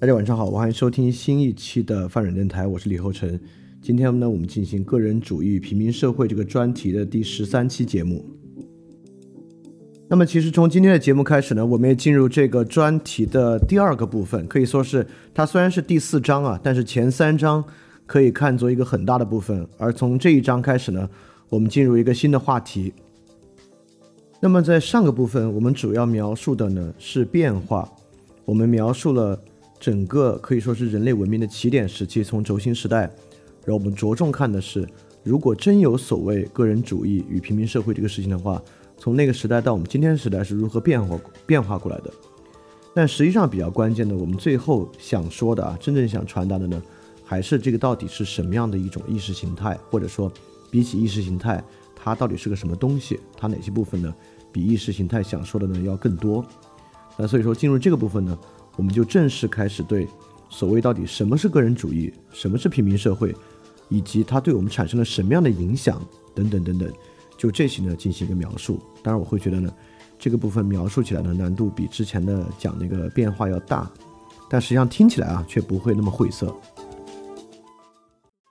大家晚上好，欢迎收听新一期的泛转电台，我是李厚成。今天呢，我们进行个人主义平民社会这个专题的第十三期节目。那么，其实从今天的节目开始呢，我们也进入这个专题的第二个部分，可以说是它虽然是第四章啊，但是前三章可以看作一个很大的部分。而从这一章开始呢，我们进入一个新的话题。那么，在上个部分，我们主要描述的呢是变化，我们描述了。整个可以说是人类文明的起点时期，从轴心时代，然后我们着重看的是，如果真有所谓个人主义与平民社会这个事情的话，从那个时代到我们今天时代是如何变化变化过来的。但实际上比较关键的，我们最后想说的啊，真正想传达的呢，还是这个到底是什么样的一种意识形态，或者说比起意识形态，它到底是个什么东西？它哪些部分呢，比意识形态想说的呢要更多？那所以说进入这个部分呢？我们就正式开始对所谓到底什么是个人主义，什么是平民社会，以及它对我们产生了什么样的影响等等等等，就这些呢进行一个描述。当然，我会觉得呢，这个部分描述起来的难度比之前的讲那个变化要大，但实际上听起来啊却不会那么晦涩。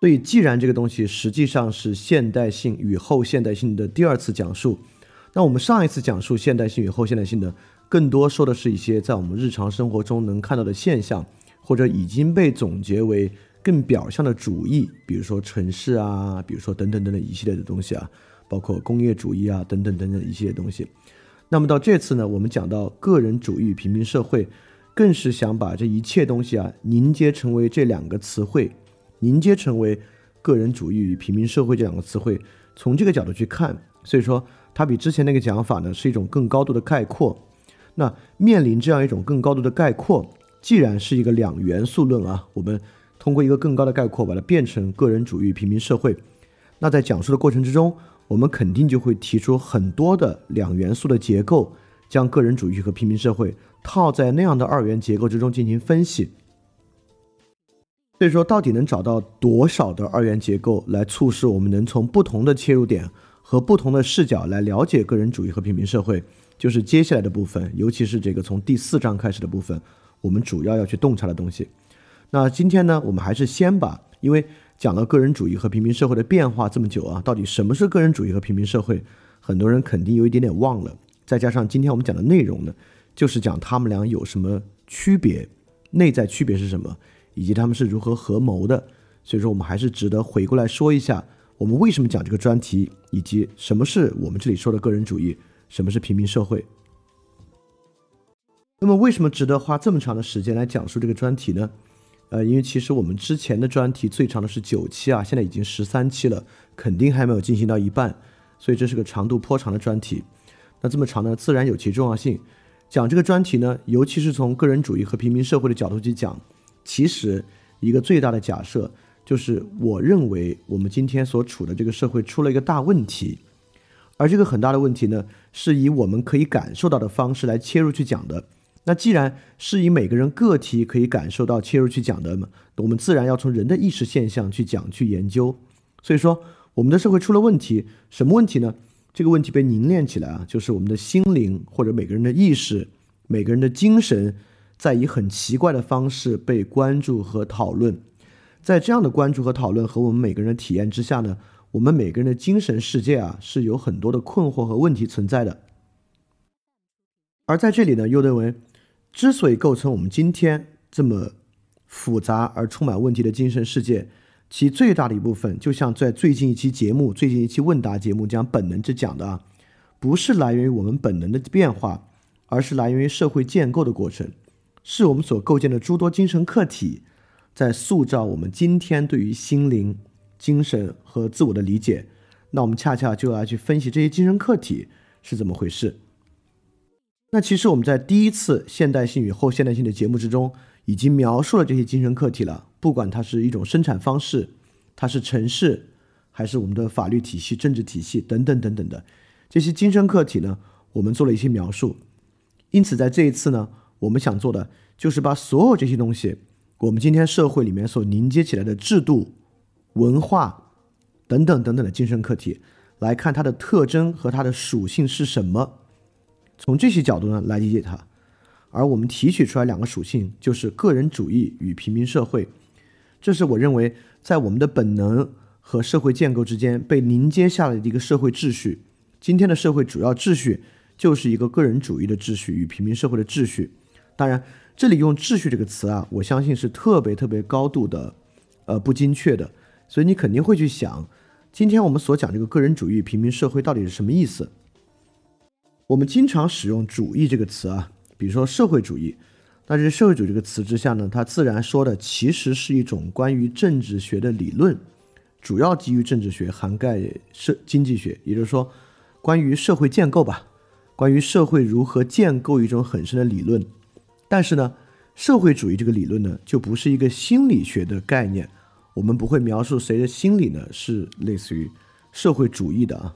所以，既然这个东西实际上是现代性与后现代性的第二次讲述，那我们上一次讲述现代性与后现代性的。更多说的是一些在我们日常生活中能看到的现象，或者已经被总结为更表象的主义，比如说城市啊，比如说等等等等一系列的东西啊，包括工业主义啊等等等等一系列东西。那么到这次呢，我们讲到个人主义与平民社会，更是想把这一切东西啊凝结成为这两个词汇，凝结成为个人主义与平民社会这两个词汇，从这个角度去看，所以说它比之前那个讲法呢是一种更高度的概括。那面临这样一种更高度的概括，既然是一个两元素论啊，我们通过一个更高的概括把它变成个人主义平民社会，那在讲述的过程之中，我们肯定就会提出很多的两元素的结构，将个人主义和平民社会套在那样的二元结构之中进行分析。所以说，到底能找到多少的二元结构来促使我们能从不同的切入点和不同的视角来了解个人主义和平民社会？就是接下来的部分，尤其是这个从第四章开始的部分，我们主要要去洞察的东西。那今天呢，我们还是先把，因为讲了个人主义和平民社会的变化这么久啊，到底什么是个人主义和平民社会，很多人肯定有一点点忘了。再加上今天我们讲的内容呢，就是讲他们俩有什么区别，内在区别是什么，以及他们是如何合谋的。所以说，我们还是值得回过来说一下，我们为什么讲这个专题，以及什么是我们这里说的个人主义，什么是平民社会。那么，为什么值得花这么长的时间来讲述这个专题呢？呃，因为其实我们之前的专题最长的是九期啊，现在已经十三期了，肯定还没有进行到一半，所以这是个长度颇长的专题。那这么长呢，自然有其重要性。讲这个专题呢，尤其是从个人主义和平民社会的角度去讲，其实一个最大的假设就是，我认为我们今天所处的这个社会出了一个大问题，而这个很大的问题呢，是以我们可以感受到的方式来切入去讲的。那既然是以每个人个体可以感受到切入去讲的嘛，我们自然要从人的意识现象去讲去研究。所以说，我们的社会出了问题，什么问题呢？这个问题被凝练起来啊，就是我们的心灵或者每个人的意识、每个人的精神，在以很奇怪的方式被关注和讨论。在这样的关注和讨论和我们每个人的体验之下呢，我们每个人的精神世界啊是有很多的困惑和问题存在的。而在这里呢，又认为，之所以构成我们今天这么复杂而充满问题的精神世界。其最大的一部分，就像在最近一期节目、最近一期问答节目讲本能之讲的啊，不是来源于我们本能的变化，而是来源于社会建构的过程，是我们所构建的诸多精神客体，在塑造我们今天对于心灵、精神和自我的理解。那我们恰恰就要去分析这些精神客体是怎么回事。那其实我们在第一次现代性与后现代性的节目之中。已经描述了这些精神客体了，不管它是一种生产方式，它是城市，还是我们的法律体系、政治体系等等等等的这些精神客体呢，我们做了一些描述。因此，在这一次呢，我们想做的就是把所有这些东西，我们今天社会里面所凝结起来的制度、文化等等等等的精神客体，来看它的特征和它的属性是什么，从这些角度呢来理解它。而我们提取出来两个属性，就是个人主义与平民社会。这是我认为在我们的本能和社会建构之间被凝结下来的一个社会秩序。今天的社会主要秩序就是一个个人主义的秩序与平民社会的秩序。当然，这里用“秩序”这个词啊，我相信是特别特别高度的，呃，不精确的。所以你肯定会去想，今天我们所讲这个个人主义平民社会到底是什么意思？我们经常使用“主义”这个词啊。比如说社会主义，但是社会主义这个词之下呢，它自然说的其实是一种关于政治学的理论，主要基于政治学，涵盖社经济学，也就是说，关于社会建构吧，关于社会如何建构一种很深的理论。但是呢，社会主义这个理论呢，就不是一个心理学的概念，我们不会描述谁的心理呢是类似于社会主义的啊。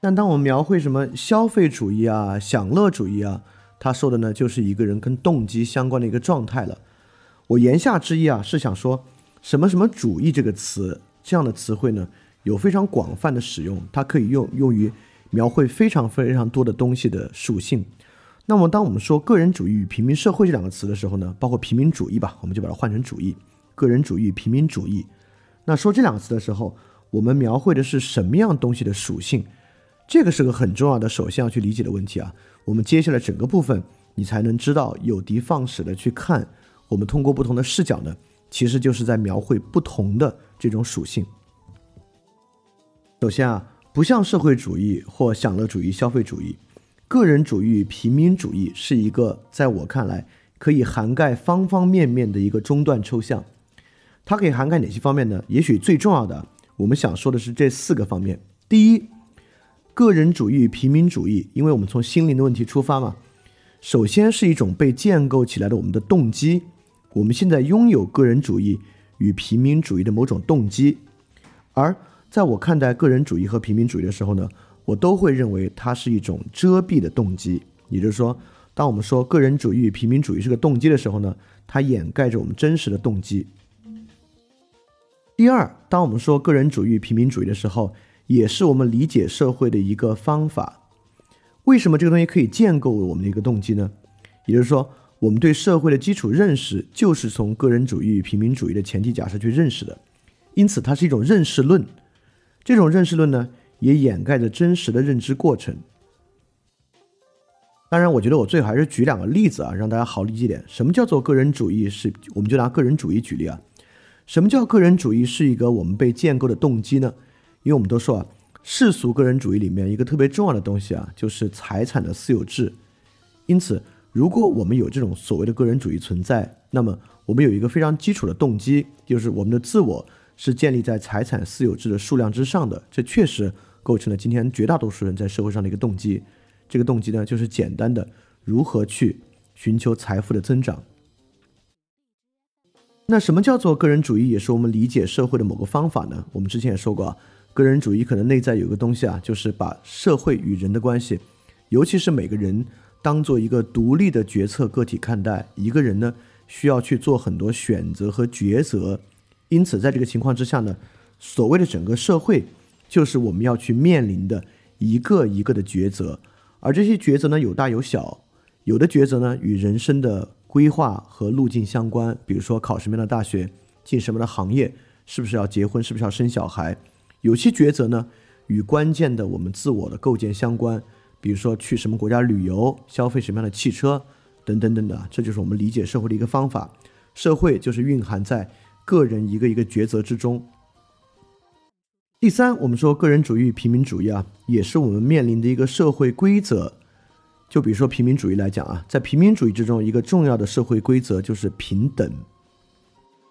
但当我们描绘什么消费主义啊、享乐主义啊，他说的呢，就是一个人跟动机相关的一个状态了。我言下之意啊，是想说，什么什么主义这个词，这样的词汇呢，有非常广泛的使用，它可以用用于描绘非常非常多的东西的属性。那么，当我们说个人主义与平民社会这两个词的时候呢，包括平民主义吧，我们就把它换成主义，个人主义、平民主义。那说这两个词的时候，我们描绘的是什么样东西的属性？这个是个很重要的，首先要去理解的问题啊。我们接下来整个部分，你才能知道有的放矢的去看。我们通过不同的视角呢，其实就是在描绘不同的这种属性。首先啊，不像社会主义或享乐主义、消费主义，个人主义、平民主义是一个在我看来可以涵盖方方面面的一个中断抽象。它可以涵盖哪些方面呢？也许最重要的，我们想说的是这四个方面。第一。个人主义与平民主义，因为我们从心灵的问题出发嘛，首先是一种被建构起来的我们的动机。我们现在拥有个人主义与平民主义的某种动机，而在我看待个人主义和平民主义的时候呢，我都会认为它是一种遮蔽的动机。也就是说，当我们说个人主义与平民主义是个动机的时候呢，它掩盖着我们真实的动机。第二，当我们说个人主义平民主义的时候，也是我们理解社会的一个方法。为什么这个东西可以建构我们的一个动机呢？也就是说，我们对社会的基础认识就是从个人主义平民主义的前提假设去认识的，因此它是一种认识论。这种认识论呢，也掩盖着真实的认知过程。当然，我觉得我最好还是举两个例子啊，让大家好理解点。什么叫做个人主义？是我们就拿个人主义举例啊。什么叫个人主义是一个我们被建构的动机呢？因为我们都说啊，世俗个人主义里面一个特别重要的东西啊，就是财产的私有制。因此，如果我们有这种所谓的个人主义存在，那么我们有一个非常基础的动机，就是我们的自我是建立在财产私有制的数量之上的。这确实构成了今天绝大多数人在社会上的一个动机。这个动机呢，就是简单的如何去寻求财富的增长。那什么叫做个人主义？也是我们理解社会的某个方法呢？我们之前也说过啊，个人主义可能内在有个东西啊，就是把社会与人的关系，尤其是每个人当做一个独立的决策个体看待。一个人呢，需要去做很多选择和抉择，因此在这个情况之下呢，所谓的整个社会，就是我们要去面临的一个一个的抉择。而这些抉择呢，有大有小，有的抉择呢与人生的规划和路径相关，比如说考什么样的大学，进什么的行业，是不是要结婚，是不是要生小孩；有些抉择呢与关键的我们自我的构建相关，比如说去什么国家旅游，消费什么样的汽车，等等等等。这就是我们理解社会的一个方法。社会就是蕴含在个人一个一个抉择之中。第三，我们说个人主义、平民主义啊，也是我们面临的一个社会规则。就比如说平民主义来讲啊，在平民主义之中，一个重要的社会规则就是平等。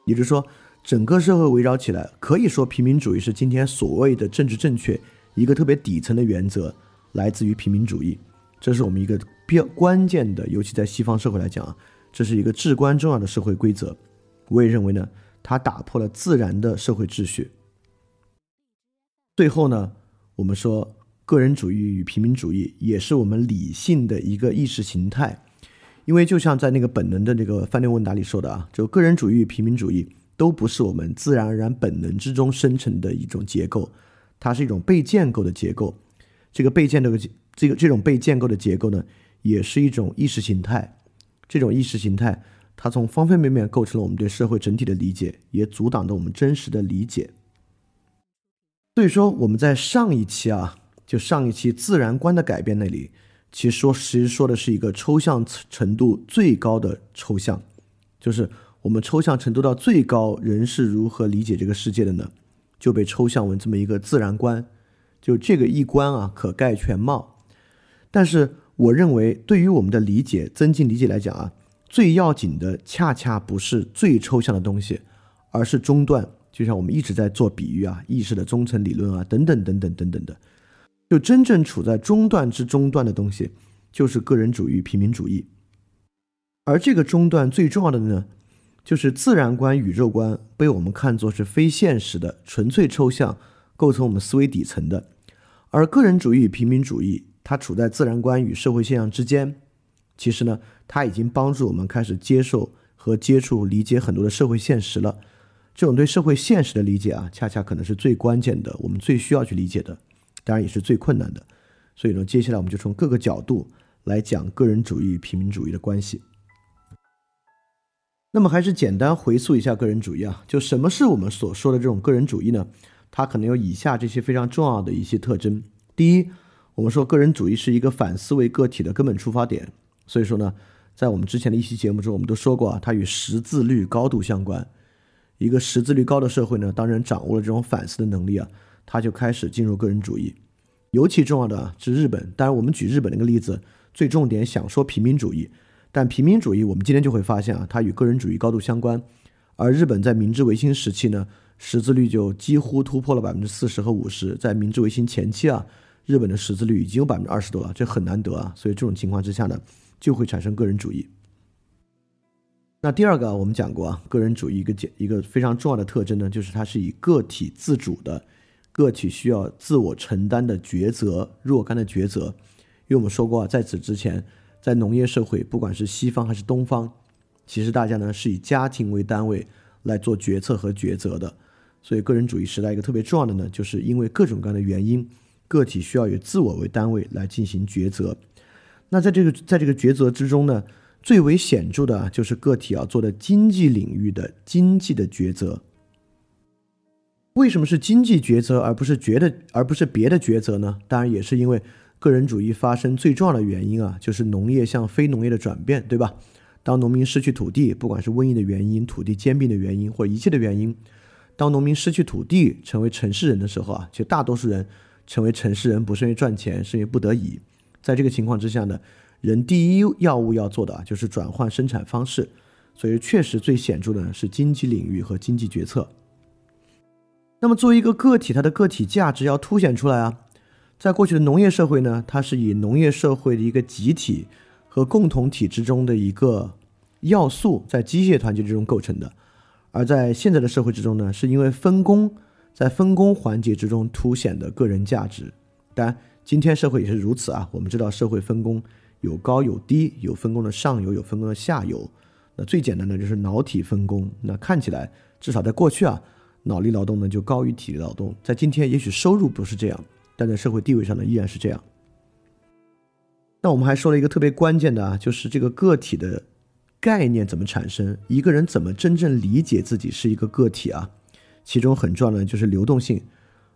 也就是说，整个社会围绕起来，可以说平民主义是今天所谓的政治正确一个特别底层的原则，来自于平民主义。这是我们一个比较关键的，尤其在西方社会来讲啊，这是一个至关重要的社会规则。我也认为呢，它打破了自然的社会秩序。最后呢，我们说个人主义与平民主义也是我们理性的一个意识形态，因为就像在那个本能的那个饭店问答里说的啊，就个人主义与平民主义都不是我们自然而然本能之中生成的一种结构，它是一种被建构的结构。这个被建构的这个这种被建构的结构呢，也是一种意识形态。这种意识形态，它从方方面面构成了我们对社会整体的理解，也阻挡着我们真实的理解。所以说，我们在上一期啊，就上一期自然观的改变那里，其实说其实说的是一个抽象程度最高的抽象，就是我们抽象程度到最高，人是如何理解这个世界的呢？就被抽象为这么一个自然观，就这个一观啊，可概全貌。但是我认为，对于我们的理解、增进理解来讲啊，最要紧的恰恰不是最抽象的东西，而是中断。就像我们一直在做比喻啊，意识的中层理论啊，等等等等等等的，就真正处在中段之中段的东西，就是个人主义、平民主义。而这个中段最重要的呢，就是自然观、宇宙观被我们看作是非现实的、纯粹抽象，构成我们思维底层的。而个人主义与平民主义，它处在自然观与社会现象之间。其实呢，它已经帮助我们开始接受和接触、理解很多的社会现实了。这种对社会现实的理解啊，恰恰可能是最关键的，我们最需要去理解的，当然也是最困难的。所以呢，接下来我们就从各个角度来讲个人主义与平民主义的关系。那么还是简单回溯一下个人主义啊，就什么是我们所说的这种个人主义呢？它可能有以下这些非常重要的一些特征。第一，我们说个人主义是一个反思维个体的根本出发点。所以说呢，在我们之前的一期节目中，我们都说过啊，它与识字率高度相关。一个识字率高的社会呢，当然掌握了这种反思的能力啊，他就开始进入个人主义。尤其重要的是日本，当然我们举日本那个例子，最重点想说平民主义。但平民主义我们今天就会发现啊，它与个人主义高度相关。而日本在明治维新时期呢，识字率就几乎突破了百分之四十和五十。在明治维新前期啊，日本的识字率已经有百分之二十多了，这很难得啊。所以这种情况之下呢，就会产生个人主义。那第二个，我们讲过啊，个人主义一个简一个非常重要的特征呢，就是它是以个体自主的，个体需要自我承担的抉择，若干的抉择。因为我们说过啊，在此之前，在农业社会，不管是西方还是东方，其实大家呢是以家庭为单位来做决策和抉择的。所以，个人主义时代一个特别重要的呢，就是因为各种各样的原因，个体需要以自我为单位来进行抉择。那在这个在这个抉择之中呢？最为显著的就是个体要做的经济领域的经济的抉择。为什么是经济抉择而不是觉得而不是别的抉择呢？当然也是因为个人主义发生最重要的原因啊，就是农业向非农业的转变，对吧？当农民失去土地，不管是瘟疫的原因、土地兼并的原因或一切的原因，当农民失去土地成为城市人的时候啊，其实大多数人成为城市人不是因为赚钱，是因为不得已。在这个情况之下呢，人第一要务要做的啊，就是转换生产方式。所以确实最显著的是经济领域和经济决策。那么，作为一个个体，它的个体价值要凸显出来啊。在过去的农业社会呢，它是以农业社会的一个集体和共同体之中的一个要素，在机械团结之中构成的；而在现在的社会之中呢，是因为分工，在分工环节之中凸显的个人价值。当然，今天社会也是如此啊。我们知道，社会分工有高有低，有分工的上游，有分工的下游。那最简单的就是脑体分工。那看起来，至少在过去啊。脑力劳动呢就高于体力劳动，在今天也许收入不是这样，但在社会地位上呢依然是这样。那我们还说了一个特别关键的啊，就是这个个体的概念怎么产生，一个人怎么真正理解自己是一个个体啊？其中很重要的就是流动性。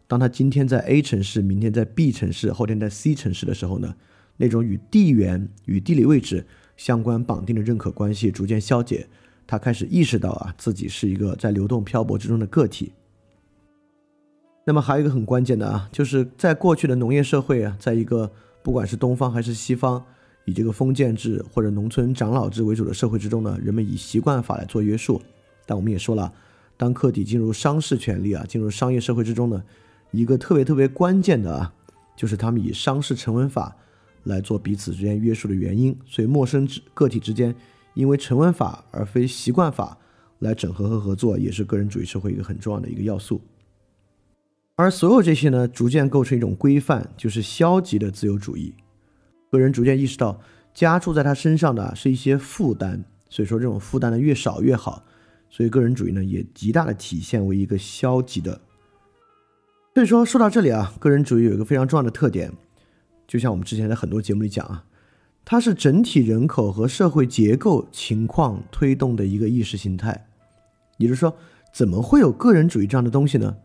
当他今天在 A 城市，明天在 B 城市，后天在 C 城市的时候呢，那种与地缘与地理位置相关绑定的认可关系逐渐消解。他开始意识到啊，自己是一个在流动漂泊之中的个体。那么还有一个很关键的啊，就是在过去的农业社会啊，在一个不管是东方还是西方，以这个封建制或者农村长老制为主的社会之中呢，人们以习惯法来做约束。但我们也说了，当客体进入商事权利啊，进入商业社会之中呢，一个特别特别关键的啊，就是他们以商事成文法来做彼此之间约束的原因。所以陌生之个体之间。因为成文法而非习惯法来整合和合作，也是个人主义社会一个很重要的一个要素。而所有这些呢，逐渐构成一种规范，就是消极的自由主义。个人逐渐意识到，加注在他身上的是一些负担，所以说这种负担呢越少越好。所以个人主义呢也极大的体现为一个消极的。所以说说到这里啊，个人主义有一个非常重要的特点，就像我们之前在很多节目里讲啊。它是整体人口和社会结构情况推动的一个意识形态，也就是说，怎么会有个人主义这样的东西呢？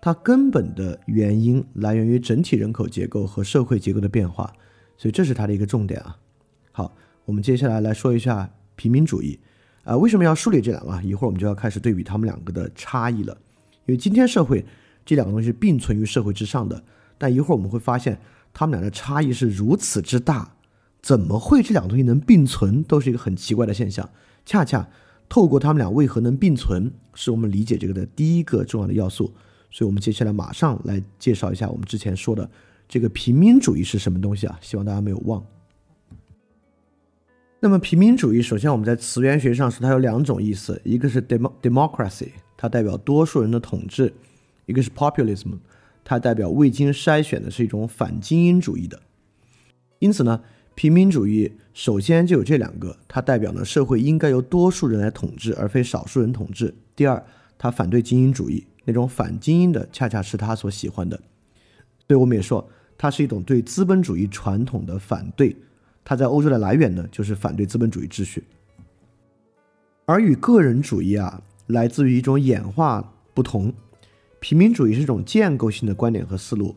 它根本的原因来源于整体人口结构和社会结构的变化，所以这是它的一个重点啊。好，我们接下来来说一下平民主义啊，为什么要梳理这两个？一会儿我们就要开始对比他们两个的差异了，因为今天社会这两个东西并存于社会之上的，但一会儿我们会发现他们俩的差异是如此之大。怎么会这两个东西能并存，都是一个很奇怪的现象。恰恰透过他们俩为何能并存，是我们理解这个的第一个重要的要素。所以，我们接下来马上来介绍一下我们之前说的这个平民主义是什么东西啊？希望大家没有忘。那么，平民主义首先我们在词源学上说它有两种意思，一个是 democracy，它代表多数人的统治；一个是 populism，它代表未经筛选的是一种反精英主义的。因此呢。平民主义首先就有这两个，它代表呢社会应该由多数人来统治，而非少数人统治。第二，它反对精英主义，那种反精英的恰恰是他所喜欢的。所以我们也说，它是一种对资本主义传统的反对。它在欧洲的来源呢，就是反对资本主义秩序。而与个人主义啊，来自于一种演化不同，平民主义是一种建构性的观点和思路，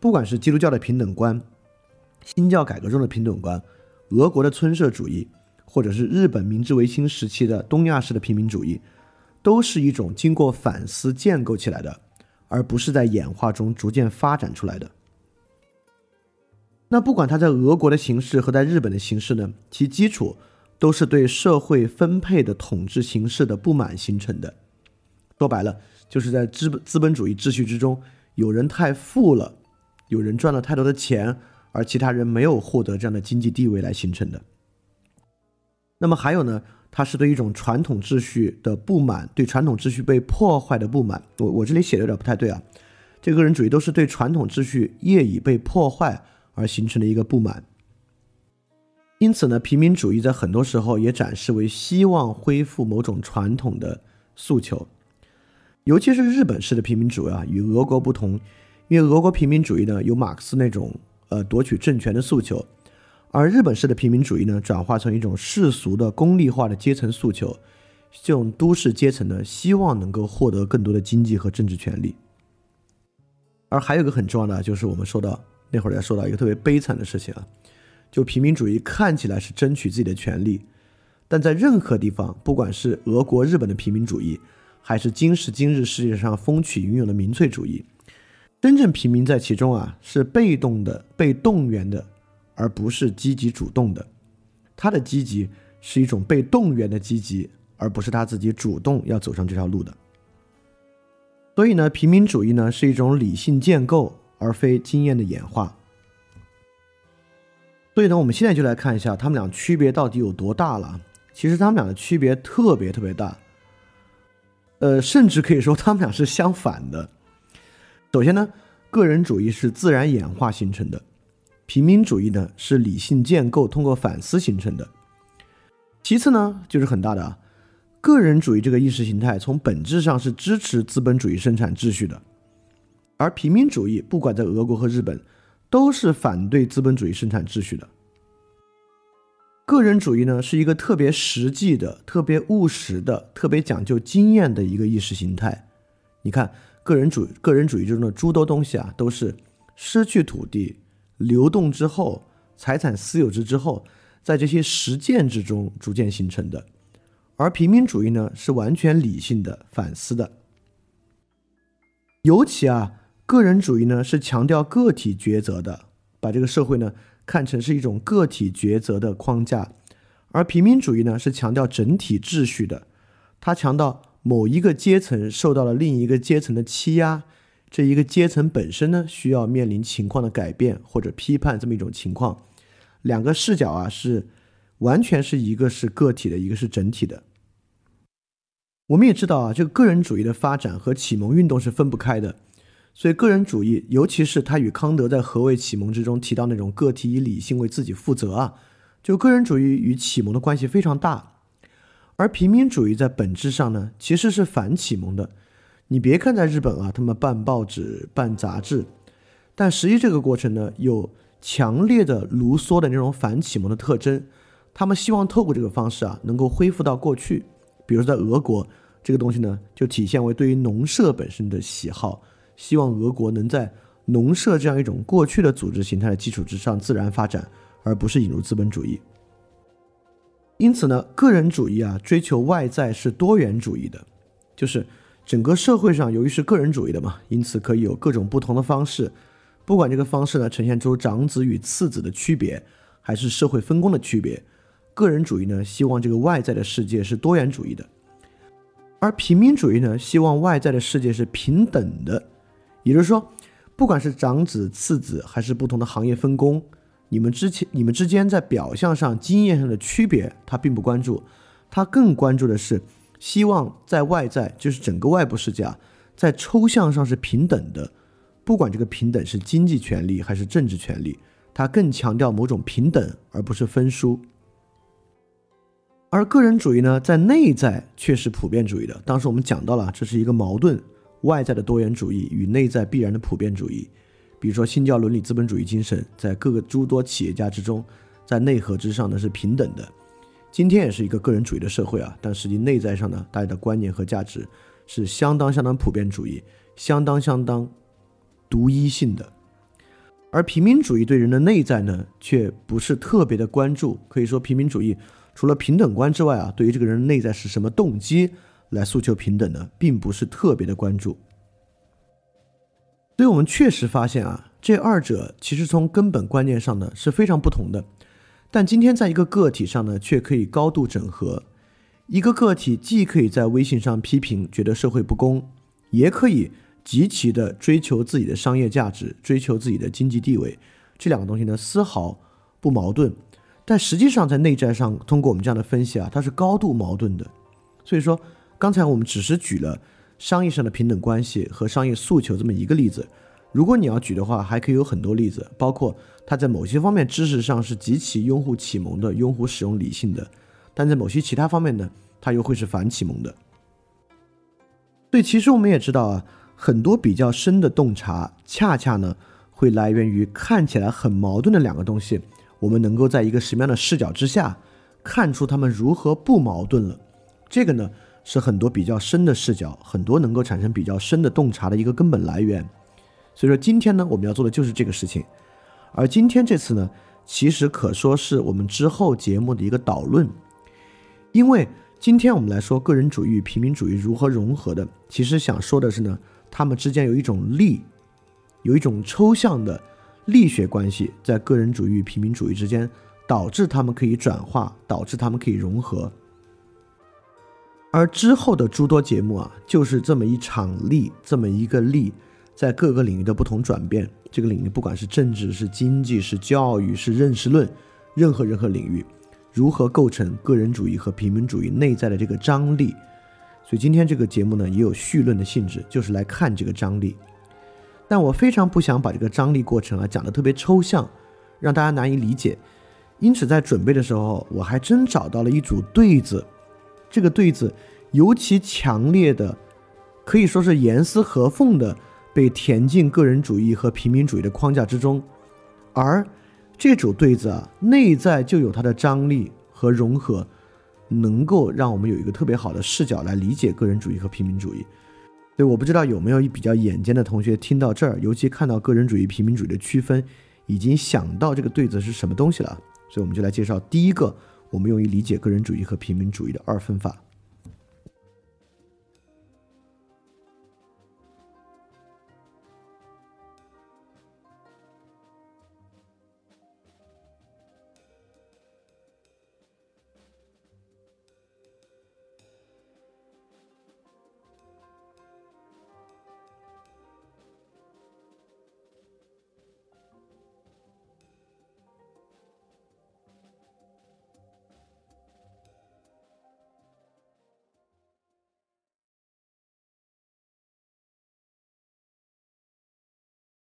不管是基督教的平等观。新教改革中的平等观，俄国的村社主义，或者是日本明治维新时期的东亚式的平民主义，都是一种经过反思建构起来的，而不是在演化中逐渐发展出来的。那不管它在俄国的形式和在日本的形式呢，其基础都是对社会分配的统治形式的不满形成的。说白了，就是在资本资本主义秩序之中，有人太富了，有人赚了太多的钱。而其他人没有获得这样的经济地位来形成的。那么还有呢？它是对一种传统秩序的不满，对传统秩序被破坏的不满。我我这里写的有点不太对啊。这个人主义都是对传统秩序业已被破坏而形成的一个不满。因此呢，平民主义在很多时候也展示为希望恢复某种传统的诉求。尤其是日本式的平民主义啊，与俄国不同，因为俄国平民主义呢有马克思那种。呃，夺取政权的诉求，而日本式的平民主义呢，转化成一种世俗的功利化的阶层诉求，这种都市阶层呢，希望能够获得更多的经济和政治权利。而还有一个很重要的，就是我们说到那会儿要说到一个特别悲惨的事情啊，就平民主义看起来是争取自己的权利，但在任何地方，不管是俄国、日本的平民主义，还是今时今日世界上风起云涌的民粹主义，真正平民在其中啊，是被动的、被动员的，而不是积极主动的。他的积极是一种被动员的积极，而不是他自己主动要走上这条路的。所以呢，平民主义呢是一种理性建构，而非经验的演化。所以呢，我们现在就来看一下他们俩区别到底有多大了。其实他们俩的区别特别特别大，呃，甚至可以说他们俩是相反的。首先呢，个人主义是自然演化形成的，平民主义呢是理性建构通过反思形成的。其次呢，就是很大的。个人主义这个意识形态从本质上是支持资本主义生产秩序的，而平民主义不管在俄国和日本，都是反对资本主义生产秩序的。个人主义呢是一个特别实际的、特别务实的、特别讲究经验的一个意识形态。你看，个人主个人主义之中的诸多东西啊，都是失去土地、流动之后、财产私有制之后，在这些实践之中逐渐形成的。而平民主义呢，是完全理性的、反思的。尤其啊，个人主义呢是强调个体抉择的，把这个社会呢看成是一种个体抉择的框架；而平民主义呢是强调整体秩序的，它强调某一个阶层受到了另一个阶层的欺压，这一个阶层本身呢需要面临情况的改变或者批判这么一种情况。两个视角啊是。完全是一个是个体的，一个是整体的。我们也知道啊，这个个人主义的发展和启蒙运动是分不开的。所以，个人主义，尤其是他与康德在《何谓启蒙》之中提到那种个体以理性为自己负责啊，就个人主义与启蒙的关系非常大。而平民主义在本质上呢，其实是反启蒙的。你别看在日本啊，他们办报纸、办杂志，但实际这个过程呢，有强烈的卢梭的那种反启蒙的特征。他们希望透过这个方式啊，能够恢复到过去。比如在俄国，这个东西呢，就体现为对于农社本身的喜好，希望俄国能在农社这样一种过去的组织形态的基础之上自然发展，而不是引入资本主义。因此呢，个人主义啊，追求外在是多元主义的，就是整个社会上由于是个人主义的嘛，因此可以有各种不同的方式，不管这个方式呢呈现出长子与次子的区别，还是社会分工的区别。个人主义呢，希望这个外在的世界是多元主义的，而平民主义呢，希望外在的世界是平等的。也就是说，不管是长子、次子，还是不同的行业分工，你们之前、你们之间在表象上、经验上的区别，他并不关注，他更关注的是，希望在外在，就是整个外部世界啊，在抽象上是平等的。不管这个平等是经济权利还是政治权利，他更强调某种平等，而不是分殊。而个人主义呢，在内在却是普遍主义的。当时我们讲到了，这是一个矛盾：外在的多元主义与内在必然的普遍主义。比如说，新教伦理资本主义精神在各个诸多企业家之中，在内核之上呢是平等的。今天也是一个个人主义的社会啊，但实际内在上呢，大家的观念和价值是相当相当普遍主义、相当相当独一性的。而平民主义对人的内在呢，却不是特别的关注。可以说，平民主义。除了平等观之外啊，对于这个人内在是什么动机来诉求平等呢，并不是特别的关注。所以我们确实发现啊，这二者其实从根本观念上呢是非常不同的。但今天在一个个体上呢，却可以高度整合。一个个体既可以在微信上批评，觉得社会不公，也可以极其的追求自己的商业价值，追求自己的经济地位。这两个东西呢，丝毫不矛盾。但实际上，在内在上，通过我们这样的分析啊，它是高度矛盾的。所以说，刚才我们只是举了商业上的平等关系和商业诉求这么一个例子。如果你要举的话，还可以有很多例子，包括它在某些方面知识上是极其拥护启蒙的，拥护使用理性的；但在某些其他方面呢，它又会是反启蒙的。所以，其实我们也知道啊，很多比较深的洞察，恰恰呢，会来源于看起来很矛盾的两个东西。我们能够在一个什么样的视角之下，看出他们如何不矛盾了。这个呢，是很多比较深的视角，很多能够产生比较深的洞察的一个根本来源。所以说，今天呢，我们要做的就是这个事情。而今天这次呢，其实可说是我们之后节目的一个导论，因为今天我们来说个人主义与平民主义如何融合的，其实想说的是呢，他们之间有一种力，有一种抽象的力学关系，在个人主义与平民主义之间，导致他们可以转化，导致他们可以融合。而之后的诸多节目啊，就是这么一场力，这么一个力。在各个领域的不同转变，这个领域不管是政治、是经济、是教育、是认识论，任何任何领域，如何构成个人主义和平民主义内在的这个张力？所以今天这个节目呢，也有绪论的性质，就是来看这个张力。但我非常不想把这个张力过程啊讲得特别抽象，让大家难以理解。因此在准备的时候，我还真找到了一组对子，这个对子尤其强烈的，可以说是严丝合缝的。被填进个人主义和平民主义的框架之中，而这组对子啊，内在就有它的张力和融合，能够让我们有一个特别好的视角来理解个人主义和平民主义。对我不知道有没有比较眼尖的同学听到这儿，尤其看到个人主义、平民主义的区分，已经想到这个对子是什么东西了。所以我们就来介绍第一个我们用于理解个人主义和平民主义的二分法。